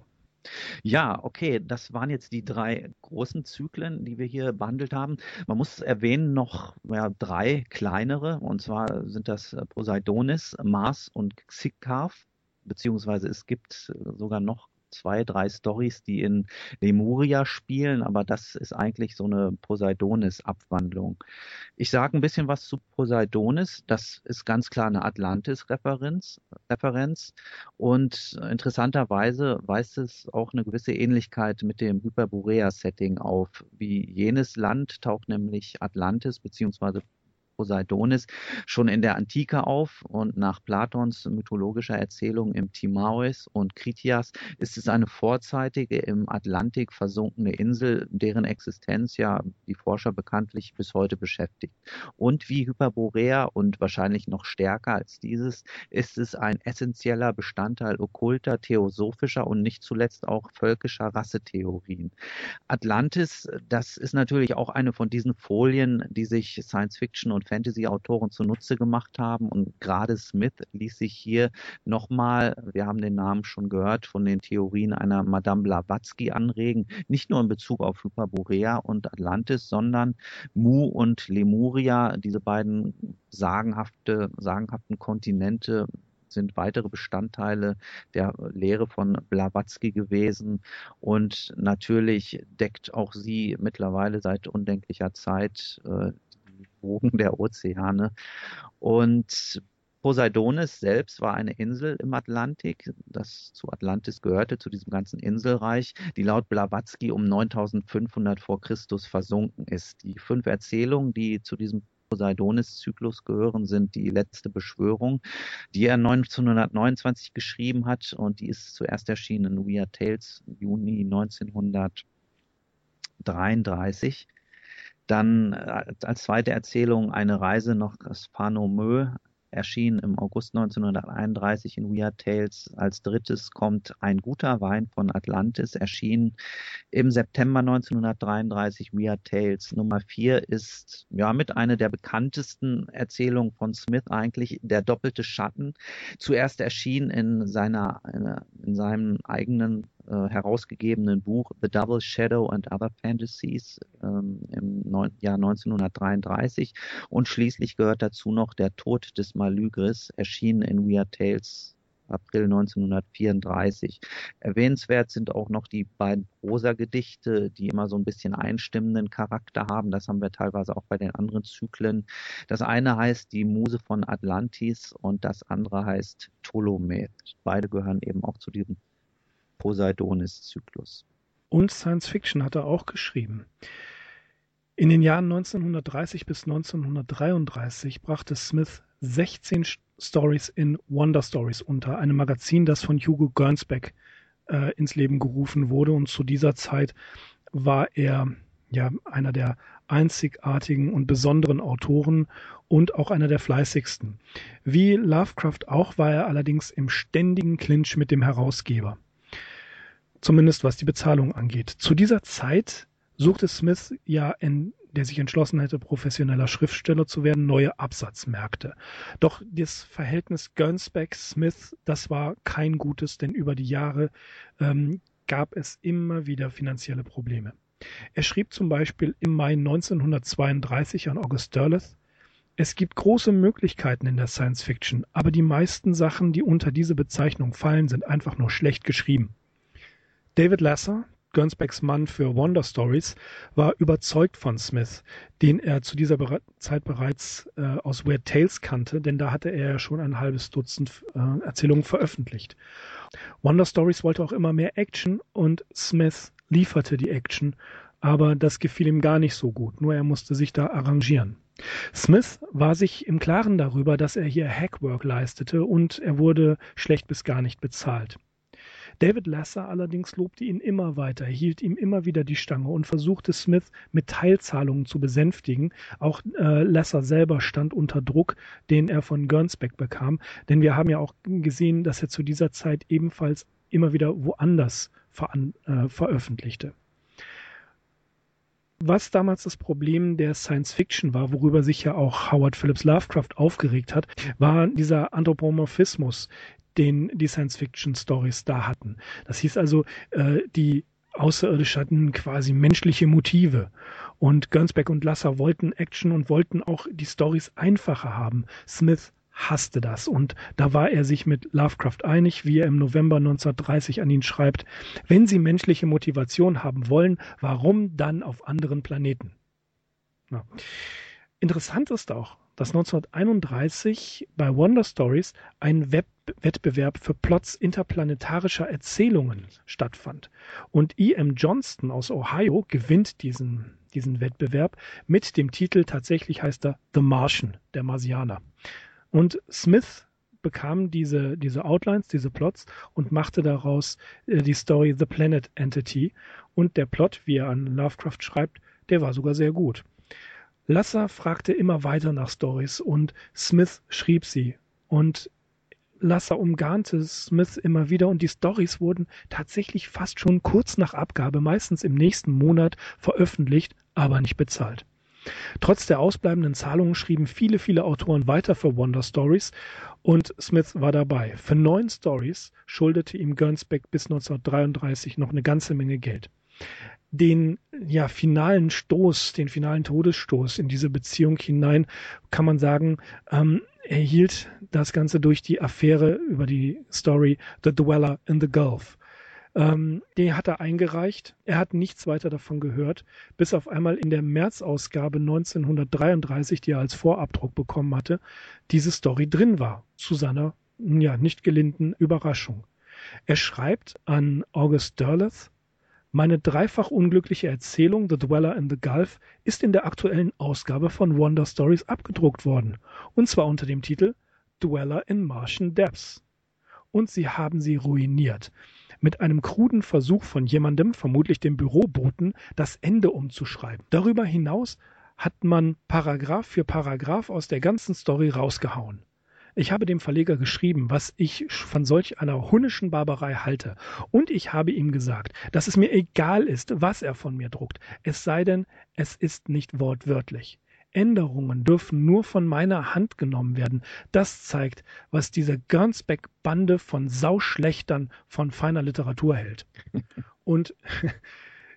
Ja, okay, das waren jetzt die drei großen Zyklen, die wir hier behandelt haben. Man muss erwähnen noch ja, drei kleinere, und zwar sind das Poseidonis, Mars und Xikav. beziehungsweise es gibt sogar noch zwei, drei Stories, die in Lemuria spielen, aber das ist eigentlich so eine Poseidonis-Abwandlung. Ich sage ein bisschen was zu Poseidonis. Das ist ganz klar eine Atlantis-Referenz. Referenz. Und interessanterweise weist es auch eine gewisse Ähnlichkeit mit dem Hyperborea-Setting auf. Wie jenes Land taucht nämlich Atlantis bzw. Poseidonis schon in der Antike auf und nach Platons mythologischer Erzählung im Timaeus und Kritias ist es eine vorzeitige im Atlantik versunkene Insel, deren Existenz ja die Forscher bekanntlich bis heute beschäftigt. Und wie Hyperborea und wahrscheinlich noch stärker als dieses ist es ein essentieller Bestandteil okkulter, theosophischer und nicht zuletzt auch völkischer Rassetheorien. Atlantis, das ist natürlich auch eine von diesen Folien, die sich Science Fiction und Fantasy-Autoren zunutze gemacht haben. Und gerade Smith ließ sich hier nochmal, wir haben den Namen schon gehört, von den Theorien einer Madame Blavatsky anregen, nicht nur in Bezug auf Hyperborea und Atlantis, sondern Mu und Lemuria, diese beiden sagenhafte, sagenhaften Kontinente sind weitere Bestandteile der Lehre von Blavatsky gewesen. Und natürlich deckt auch sie mittlerweile seit undenklicher Zeit äh, Wogen der Ozeane. Und Poseidonis selbst war eine Insel im Atlantik, das zu Atlantis gehörte, zu diesem ganzen Inselreich, die laut Blavatsky um 9500 vor Christus versunken ist. Die fünf Erzählungen, die zu diesem Poseidonis-Zyklus gehören, sind die letzte Beschwörung, die er 1929 geschrieben hat und die ist zuerst erschienen in Weird Tales Juni 1933. Dann äh, als zweite Erzählung eine Reise nach Spanomö, erschien im August 1931 in Weird Tales. Als drittes kommt Ein guter Wein von Atlantis, erschien im September 1933 Weird Tales. Nummer vier ist ja mit einer der bekanntesten Erzählungen von Smith eigentlich Der doppelte Schatten. Zuerst erschien in seiner, in seinem eigenen äh, herausgegebenen Buch The Double Shadow and Other Fantasies ähm, im neun, Jahr 1933 und schließlich gehört dazu noch Der Tod des Malygris, erschienen in Weird Tales April 1934. Erwähnenswert sind auch noch die beiden Prosagedichte, die immer so ein bisschen einstimmenden Charakter haben. Das haben wir teilweise auch bei den anderen Zyklen. Das eine heißt Die Muse von Atlantis und das andere heißt Ptolemä. Beide gehören eben auch zu diesem Poseidonis-Zyklus. Und Science Fiction hat er auch geschrieben. In den Jahren 1930 bis 1933 brachte Smith 16 Stories in Wonder Stories unter, einem Magazin, das von Hugo Gernsback äh, ins Leben gerufen wurde. Und zu dieser Zeit war er ja einer der einzigartigen und besonderen Autoren und auch einer der fleißigsten. Wie Lovecraft auch war er allerdings im ständigen Clinch mit dem Herausgeber zumindest was die Bezahlung angeht. Zu dieser Zeit suchte Smith ja in der sich entschlossen hätte, professioneller Schriftsteller zu werden, neue Absatzmärkte. Doch das Verhältnis Gernsback-Smith, das war kein gutes, denn über die Jahre ähm, gab es immer wieder finanzielle Probleme. Er schrieb zum Beispiel im Mai 1932 an August Derleth, es gibt große Möglichkeiten in der Science Fiction, aber die meisten Sachen, die unter diese Bezeichnung fallen, sind einfach nur schlecht geschrieben. David Lasser, Gernsbacks Mann für Wonder Stories, war überzeugt von Smith, den er zu dieser Zeit bereits äh, aus Weird Tales kannte, denn da hatte er ja schon ein halbes Dutzend äh, Erzählungen veröffentlicht. Wonder Stories wollte auch immer mehr Action und Smith lieferte die Action, aber das gefiel ihm gar nicht so gut, nur er musste sich da arrangieren. Smith war sich im Klaren darüber, dass er hier Hackwork leistete und er wurde schlecht bis gar nicht bezahlt. David Lasser allerdings lobte ihn immer weiter, hielt ihm immer wieder die Stange und versuchte Smith mit Teilzahlungen zu besänftigen. Auch äh, Lasser selber stand unter Druck, den er von Gernsback bekam, denn wir haben ja auch gesehen, dass er zu dieser Zeit ebenfalls immer wieder woanders äh, veröffentlichte. Was damals das Problem der Science Fiction war, worüber sich ja auch Howard Phillips Lovecraft aufgeregt hat, war dieser Anthropomorphismus, den die Science-Fiction-Stories da hatten. Das hieß also, äh, die Außerirdische hatten quasi menschliche Motive. Und Gernsback und Lasser wollten Action und wollten auch die Stories einfacher haben. Smith hasste das und da war er sich mit Lovecraft einig, wie er im November 1930 an ihn schreibt, wenn Sie menschliche Motivation haben wollen, warum dann auf anderen Planeten? Ja. Interessant ist auch, dass 1931 bei Wonder Stories ein Web Wettbewerb für Plots interplanetarischer Erzählungen stattfand. Und E.M. Johnston aus Ohio gewinnt diesen, diesen Wettbewerb mit dem Titel, tatsächlich heißt er The Martian, der Marsianer. Und Smith bekam diese, diese Outlines, diese Plots und machte daraus äh, die Story The Planet Entity. Und der Plot, wie er an Lovecraft schreibt, der war sogar sehr gut. Lasser fragte immer weiter nach Stories und Smith schrieb sie. Und Lasser umgarnte Smith immer wieder und die Stories wurden tatsächlich fast schon kurz nach Abgabe, meistens im nächsten Monat, veröffentlicht, aber nicht bezahlt. Trotz der ausbleibenden Zahlungen schrieben viele, viele Autoren weiter für Wonder Stories und Smith war dabei. Für neun Stories schuldete ihm Gernsback bis 1933 noch eine ganze Menge Geld den ja finalen Stoß, den finalen Todesstoß in diese Beziehung hinein, kann man sagen, ähm, erhielt das Ganze durch die Affäre über die Story The Dweller in the Gulf. Ähm, den hat er eingereicht. Er hat nichts weiter davon gehört, bis auf einmal in der März-Ausgabe 1933, die er als Vorabdruck bekommen hatte, diese Story drin war. Zu seiner ja nicht gelinden Überraschung. Er schreibt an August Derleth, meine dreifach unglückliche Erzählung The Dweller in the Gulf ist in der aktuellen Ausgabe von Wonder Stories abgedruckt worden, und zwar unter dem Titel Dweller in Martian Depths. Und sie haben sie ruiniert. Mit einem kruden Versuch von jemandem, vermutlich dem Büroboten, das Ende umzuschreiben. Darüber hinaus hat man Paragraph für Paragraph aus der ganzen Story rausgehauen. Ich habe dem Verleger geschrieben, was ich von solch einer hunnischen Barbarei halte. Und ich habe ihm gesagt, dass es mir egal ist, was er von mir druckt, es sei denn, es ist nicht wortwörtlich. Änderungen dürfen nur von meiner Hand genommen werden. Das zeigt, was diese Gernsback-Bande von Sauschlechtern von feiner Literatur hält. Und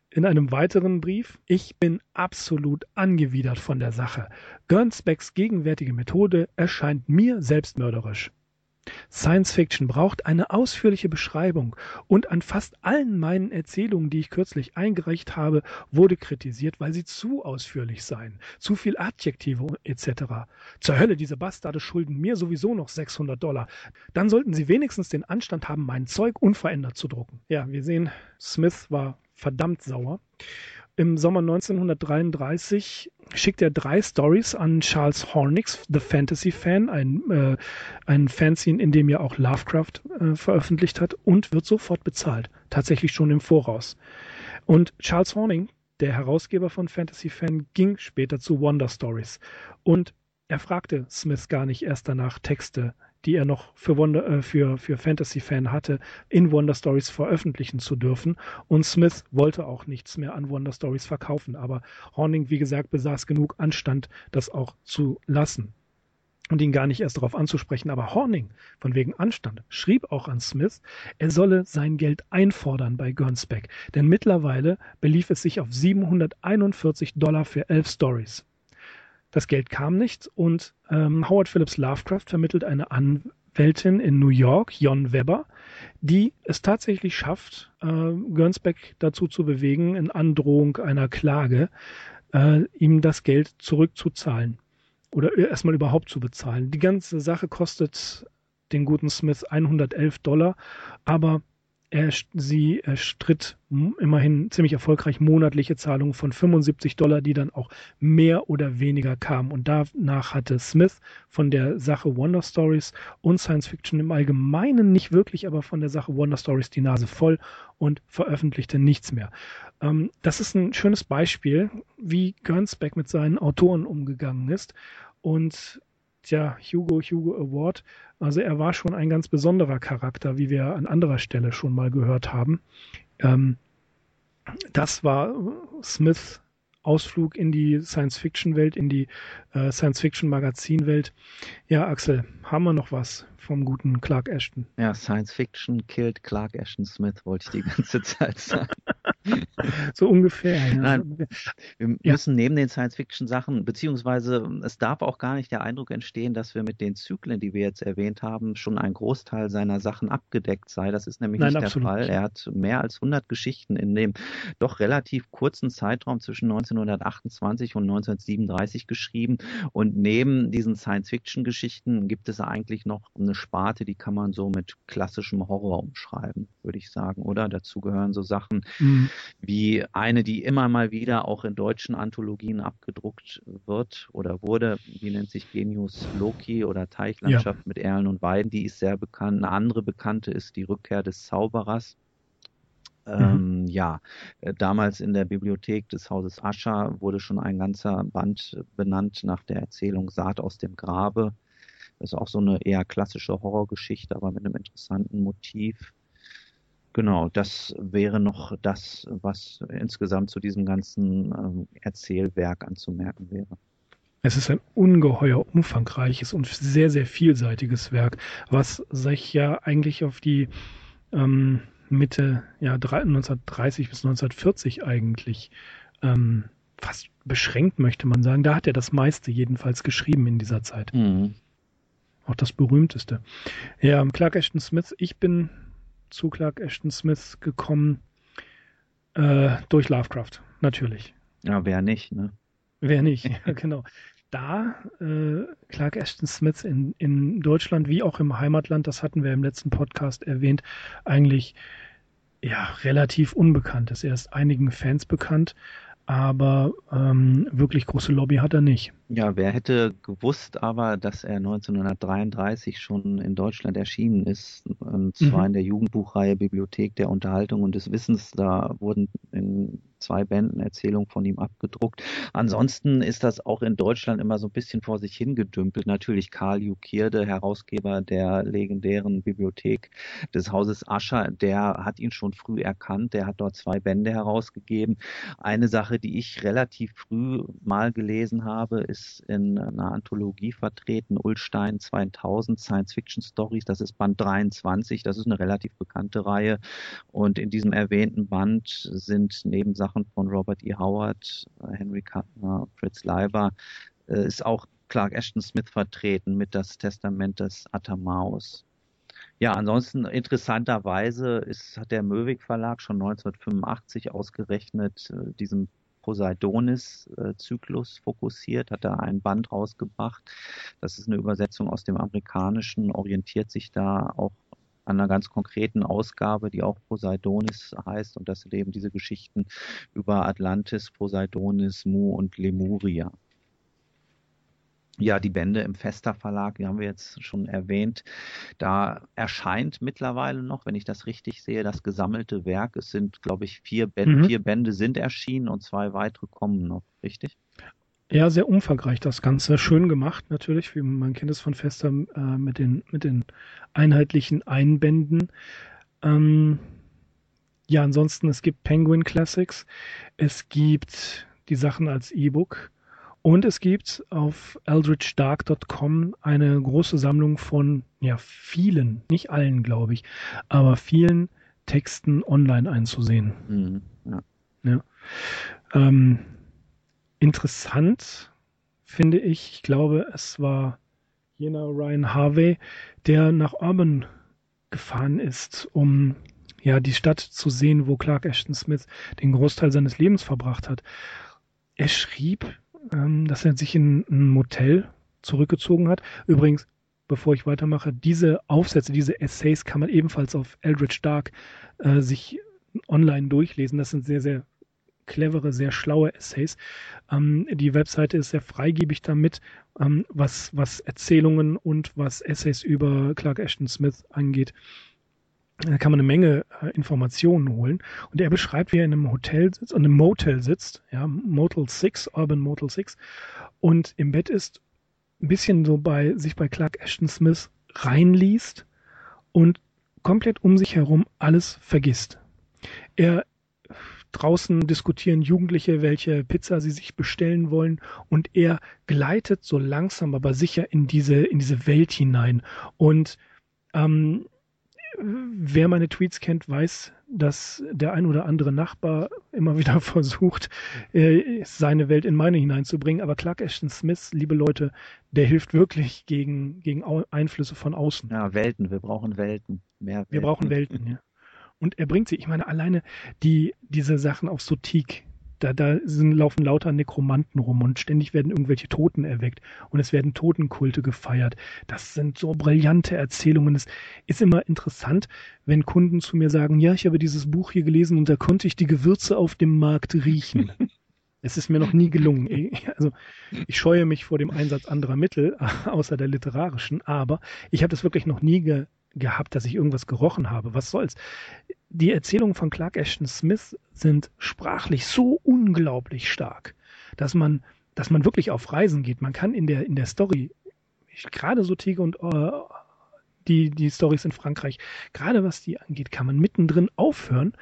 in einem weiteren Brief, ich bin absolut angewidert von der Sache. Gernsbacks gegenwärtige Methode erscheint mir selbstmörderisch. Science Fiction braucht eine ausführliche Beschreibung und an fast allen meinen Erzählungen, die ich kürzlich eingereicht habe, wurde kritisiert, weil sie zu ausführlich seien, zu viel Adjektive etc. Zur Hölle, diese Bastarde schulden mir sowieso noch 600 Dollar. Dann sollten sie wenigstens den Anstand haben, mein Zeug unverändert zu drucken. Ja, wir sehen, Smith war verdammt sauer. Im Sommer 1933 schickt er drei Stories an Charles Hornix, The Fantasy Fan, ein, äh, ein Fanzine, in dem er auch Lovecraft äh, veröffentlicht hat und wird sofort bezahlt. Tatsächlich schon im Voraus. Und Charles Horning, der Herausgeber von Fantasy Fan, ging später zu Wonder Stories. Und er fragte Smith gar nicht erst danach, Texte die er noch für, Wonder, äh, für, für Fantasy-Fan hatte, in Wonder Stories veröffentlichen zu dürfen. Und Smith wollte auch nichts mehr an Wonder Stories verkaufen. Aber Horning, wie gesagt, besaß genug Anstand, das auch zu lassen und ihn gar nicht erst darauf anzusprechen. Aber Horning, von wegen Anstand, schrieb auch an Smith, er solle sein Geld einfordern bei Gernsback, denn mittlerweile belief es sich auf 741 Dollar für elf Stories. Das Geld kam nicht und ähm, Howard Phillips Lovecraft vermittelt eine Anwältin in New York, Jon Weber, die es tatsächlich schafft, äh, Gernsback dazu zu bewegen, in Androhung einer Klage, äh, ihm das Geld zurückzuzahlen oder erstmal überhaupt zu bezahlen. Die ganze Sache kostet den guten Smith 111 Dollar, aber er, sie erstritt immerhin ziemlich erfolgreich monatliche Zahlungen von 75 Dollar, die dann auch mehr oder weniger kamen. Und danach hatte Smith von der Sache Wonder Stories und Science Fiction im Allgemeinen nicht wirklich, aber von der Sache Wonder Stories die Nase voll und veröffentlichte nichts mehr. Ähm, das ist ein schönes Beispiel, wie Gernsback mit seinen Autoren umgegangen ist. Und ja, Hugo, Hugo Award. Also er war schon ein ganz besonderer Charakter, wie wir an anderer Stelle schon mal gehört haben. Ähm, das war Smiths Ausflug in die Science-Fiction-Welt, in die äh, Science-Fiction-Magazin-Welt. Ja, Axel, haben wir noch was vom guten Clark Ashton? Ja, Science-Fiction killt Clark Ashton Smith, wollte ich die ganze *laughs* Zeit sagen. *laughs* so ungefähr. Ja. Nein, wir müssen neben den Science-Fiction-Sachen, beziehungsweise es darf auch gar nicht der Eindruck entstehen, dass wir mit den Zyklen, die wir jetzt erwähnt haben, schon ein Großteil seiner Sachen abgedeckt sei. Das ist nämlich Nein, nicht absolut. der Fall. Er hat mehr als 100 Geschichten in dem doch relativ kurzen Zeitraum zwischen 1928 und 1937 geschrieben. Und neben diesen Science-Fiction-Geschichten gibt es eigentlich noch eine Sparte, die kann man so mit klassischem Horror umschreiben, würde ich sagen, oder? Dazu gehören so Sachen mhm. Wie eine, die immer mal wieder auch in deutschen Anthologien abgedruckt wird oder wurde, die nennt sich Genius Loki oder Teichlandschaft ja. mit Erlen und Weiden, die ist sehr bekannt. Eine andere bekannte ist die Rückkehr des Zauberers. Mhm. Ähm, ja, äh, damals in der Bibliothek des Hauses Ascher wurde schon ein ganzer Band benannt nach der Erzählung Saat aus dem Grabe. Das ist auch so eine eher klassische Horrorgeschichte, aber mit einem interessanten Motiv. Genau, das wäre noch das, was insgesamt zu diesem ganzen ähm, Erzählwerk anzumerken wäre. Es ist ein ungeheuer umfangreiches und sehr, sehr vielseitiges Werk, was sich ja eigentlich auf die ähm, Mitte ja, 1930 bis 1940 eigentlich ähm, fast beschränkt, möchte man sagen. Da hat er das meiste jedenfalls geschrieben in dieser Zeit. Mhm. Auch das berühmteste. Ja, Clark Ashton Smith, ich bin zu Clark Ashton Smith gekommen äh, durch Lovecraft, natürlich. Ja, wer nicht, ne? Wer nicht, *laughs* ja, genau. Da äh, Clark Ashton Smith in, in Deutschland wie auch im Heimatland, das hatten wir im letzten Podcast erwähnt, eigentlich ja relativ unbekannt ist. Er ist einigen Fans bekannt, aber ähm, wirklich große Lobby hat er nicht. Ja, wer hätte gewusst aber, dass er 1933 schon in Deutschland erschienen ist, und zwar mhm. in der Jugendbuchreihe Bibliothek der Unterhaltung und des Wissens. Da wurden in zwei Bänden Erzählungen von ihm abgedruckt. Ansonsten ist das auch in Deutschland immer so ein bisschen vor sich hingedümpelt. Natürlich Karl Jukierde, Herausgeber der legendären Bibliothek des Hauses Ascher, der hat ihn schon früh erkannt. Der hat dort zwei Bände herausgegeben. Eine Sache, die ich relativ früh mal gelesen habe, ist in einer Anthologie vertreten, Ulstein 2000 Science Fiction Stories. Das ist Band 23. Das ist eine relativ bekannte Reihe. Und in diesem erwähnten Band sind neben Sachen von Robert E. Howard, Henry Kuttner, Fritz Leiber, äh, ist auch Clark Ashton Smith vertreten mit das Testament des Atamaus. Ja, ansonsten interessanterweise ist, hat der Möwig Verlag schon 1985 ausgerechnet äh, diesem Poseidonis-Zyklus fokussiert, hat da ein Band rausgebracht. Das ist eine Übersetzung aus dem Amerikanischen, orientiert sich da auch an einer ganz konkreten Ausgabe, die auch Poseidonis heißt. Und das sind eben diese Geschichten über Atlantis, Poseidonis, Mu und Lemuria. Ja, die Bände im Fester Verlag, die haben wir jetzt schon erwähnt. Da erscheint mittlerweile noch, wenn ich das richtig sehe, das gesammelte Werk. Es sind, glaube ich, vier Bände, mhm. vier Bände sind erschienen und zwei weitere kommen noch, richtig? Ja, sehr umfangreich das Ganze. Schön gemacht natürlich, wie man kennt es von Fester äh, mit, den, mit den einheitlichen Einbänden. Ähm, ja, ansonsten, es gibt Penguin Classics, es gibt die Sachen als E-Book und es gibt auf eldritchdark.com eine große Sammlung von ja, vielen, nicht allen, glaube ich, aber vielen Texten online einzusehen. Mhm, ja. ja. Ähm, interessant finde ich, ich glaube, es war jener Ryan Harvey, der nach Urban gefahren ist, um ja die Stadt zu sehen, wo Clark Ashton Smith den Großteil seines Lebens verbracht hat. Er schrieb, ähm, dass er sich in ein Motel zurückgezogen hat. Übrigens, bevor ich weitermache, diese Aufsätze, diese Essays kann man ebenfalls auf Eldritch Dark äh, sich online durchlesen. Das sind sehr, sehr clevere, sehr schlaue Essays. Ähm, die Webseite ist sehr freigebig damit, ähm, was, was Erzählungen und was Essays über Clark Ashton Smith angeht. Da kann man eine Menge äh, Informationen holen. Und er beschreibt, wie er in einem Hotel sitzt, in einem Motel sitzt, ja, Motel 6, Urban Motel 6, und im Bett ist, ein bisschen so bei, sich bei Clark Ashton Smith reinliest und komplett um sich herum alles vergisst. Er Draußen diskutieren Jugendliche, welche Pizza sie sich bestellen wollen und er gleitet so langsam aber sicher in diese, in diese Welt hinein und ähm, wer meine Tweets kennt, weiß, dass der ein oder andere Nachbar immer wieder *laughs* versucht, äh, seine Welt in meine hineinzubringen. Aber Clark Ashton Smith, liebe Leute, der hilft wirklich gegen, gegen Einflüsse von außen. Ja, Welten, wir brauchen Welten. Mehr Welten. Wir brauchen Welten, ja. Und er bringt sie, ich meine, alleine die, diese Sachen auf Sotik, da, da sind, laufen lauter Nekromanten rum und ständig werden irgendwelche Toten erweckt und es werden Totenkulte gefeiert. Das sind so brillante Erzählungen. Es ist immer interessant, wenn Kunden zu mir sagen, ja, ich habe dieses Buch hier gelesen und da konnte ich die Gewürze auf dem Markt riechen. *laughs* es ist mir noch nie gelungen. Also ich scheue mich vor dem Einsatz anderer Mittel, *laughs* außer der literarischen, aber ich habe das wirklich noch nie ge gehabt, dass ich irgendwas gerochen habe. Was soll's? die Erzählungen von Clark Ashton Smith sind sprachlich so unglaublich stark, dass man, dass man wirklich auf Reisen geht. Man kann in der, in der Story, gerade so Tige und äh, die, die Stories in Frankreich, gerade was die angeht, kann man mittendrin aufhören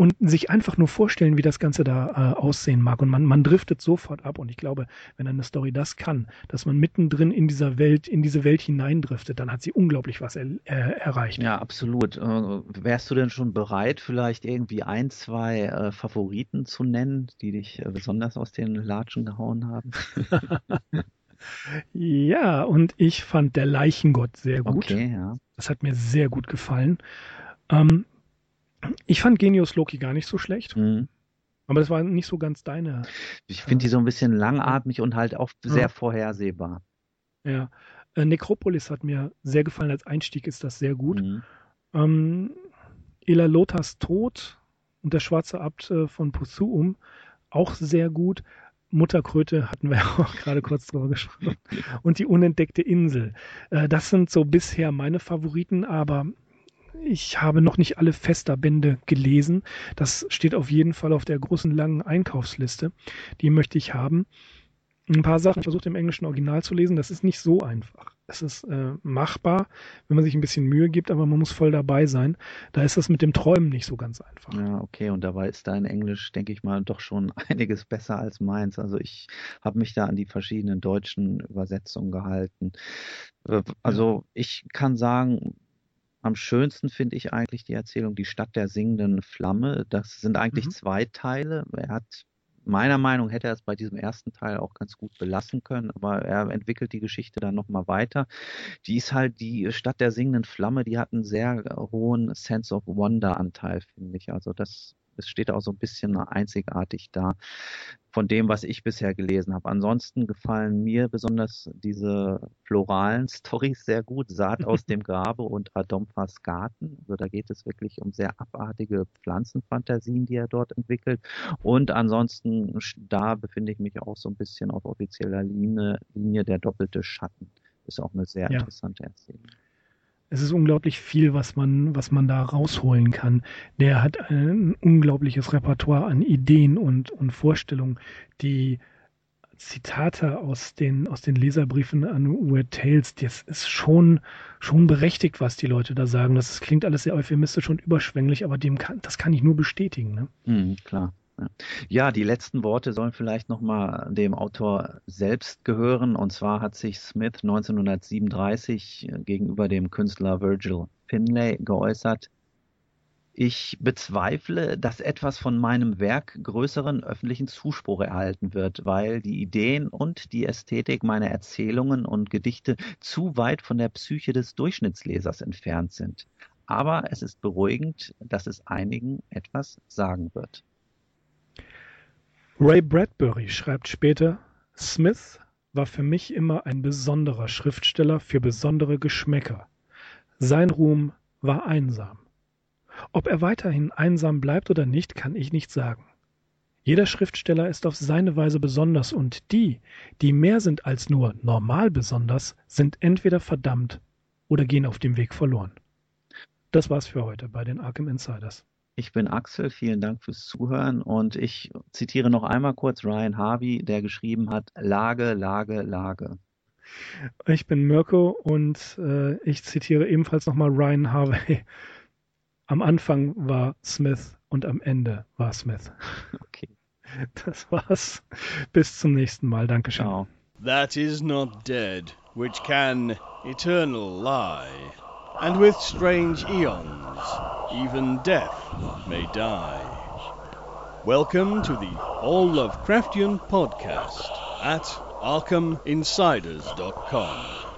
und sich einfach nur vorstellen, wie das Ganze da äh, aussehen mag. Und man, man driftet sofort ab. Und ich glaube, wenn eine Story das kann, dass man mittendrin in dieser Welt, in diese Welt hineindriftet, dann hat sie unglaublich was er, äh, erreicht. Ja, absolut. Äh, wärst du denn schon bereit, vielleicht irgendwie ein, zwei äh, Favoriten zu nennen, die dich äh, besonders aus den Latschen gehauen haben? *laughs* ja, und ich fand der Leichengott sehr gut. Okay, ja. Das hat mir sehr gut gefallen. Ähm, ich fand Genius Loki gar nicht so schlecht. Mhm. Aber das war nicht so ganz deine. Ich finde die so ein bisschen langatmig und halt auch sehr ja. vorhersehbar. Ja. Äh, Necropolis hat mir sehr gefallen. Als Einstieg ist das sehr gut. Mhm. Ähm, Ela Lothars Tod und der schwarze Abt äh, von Pusuum auch sehr gut. Mutterkröte hatten wir ja *laughs* auch gerade kurz drüber gesprochen. *laughs* Und die unentdeckte Insel. Äh, das sind so bisher meine Favoriten, aber ich habe noch nicht alle Festerbände gelesen. Das steht auf jeden Fall auf der großen langen Einkaufsliste. Die möchte ich haben. Ein paar Sachen, ich versuche im englischen Original zu lesen, das ist nicht so einfach. Es ist äh, machbar, wenn man sich ein bisschen Mühe gibt, aber man muss voll dabei sein. Da ist das mit dem Träumen nicht so ganz einfach. Ja, okay, und dabei ist dein Englisch, denke ich mal, doch schon *laughs* einiges besser als meins. Also ich habe mich da an die verschiedenen deutschen Übersetzungen gehalten. Äh, also ich kann sagen, am schönsten finde ich eigentlich die Erzählung Die Stadt der singenden Flamme. Das sind eigentlich mhm. zwei Teile. Er hat meiner Meinung hätte er es bei diesem ersten Teil auch ganz gut belassen können, aber er entwickelt die Geschichte dann nochmal weiter. Die ist halt die Stadt der singenden Flamme, die hat einen sehr hohen Sense of Wonder Anteil, finde ich. Also das es steht auch so ein bisschen einzigartig da von dem, was ich bisher gelesen habe. Ansonsten gefallen mir besonders diese floralen *laughs* Stories sehr gut. Saat aus dem *laughs* Grabe und Adomfas Garten. Also da geht es wirklich um sehr abartige Pflanzenfantasien, die er dort entwickelt. Und ansonsten, da befinde ich mich auch so ein bisschen auf offizieller Linie, Linie der doppelte Schatten. Ist auch eine sehr ja. interessante Erzählung es ist unglaublich viel, was man, was man da rausholen kann. Der hat ein unglaubliches Repertoire an Ideen und, und Vorstellungen, die Zitate aus den, aus den Leserbriefen an Weird Tales, das ist schon, schon berechtigt, was die Leute da sagen. Das klingt alles sehr euphemistisch und überschwänglich, aber dem kann, das kann ich nur bestätigen. Ne? Mhm, klar. Ja, die letzten Worte sollen vielleicht nochmal dem Autor selbst gehören. Und zwar hat sich Smith 1937 gegenüber dem Künstler Virgil Finlay geäußert. Ich bezweifle, dass etwas von meinem Werk größeren öffentlichen Zuspruch erhalten wird, weil die Ideen und die Ästhetik meiner Erzählungen und Gedichte zu weit von der Psyche des Durchschnittslesers entfernt sind. Aber es ist beruhigend, dass es einigen etwas sagen wird. Ray Bradbury schreibt später, Smith war für mich immer ein besonderer Schriftsteller für besondere Geschmäcker. Sein Ruhm war einsam. Ob er weiterhin einsam bleibt oder nicht, kann ich nicht sagen. Jeder Schriftsteller ist auf seine Weise besonders und die, die mehr sind als nur normal besonders, sind entweder verdammt oder gehen auf dem Weg verloren. Das war's für heute bei den Arkham Insiders. Ich bin Axel, vielen Dank fürs Zuhören und ich zitiere noch einmal kurz Ryan Harvey, der geschrieben hat, Lage, Lage, Lage. Ich bin Mirko und äh, ich zitiere ebenfalls nochmal Ryan Harvey. Am Anfang war Smith und am Ende war Smith. *laughs* Okay. Das war's. Bis zum nächsten Mal. Dankeschön. Ciao. That is not dead, which can eternal lie. And with strange eons, even death may die. Welcome to the All Lovecraftian Podcast at ArkhamInsiders.com.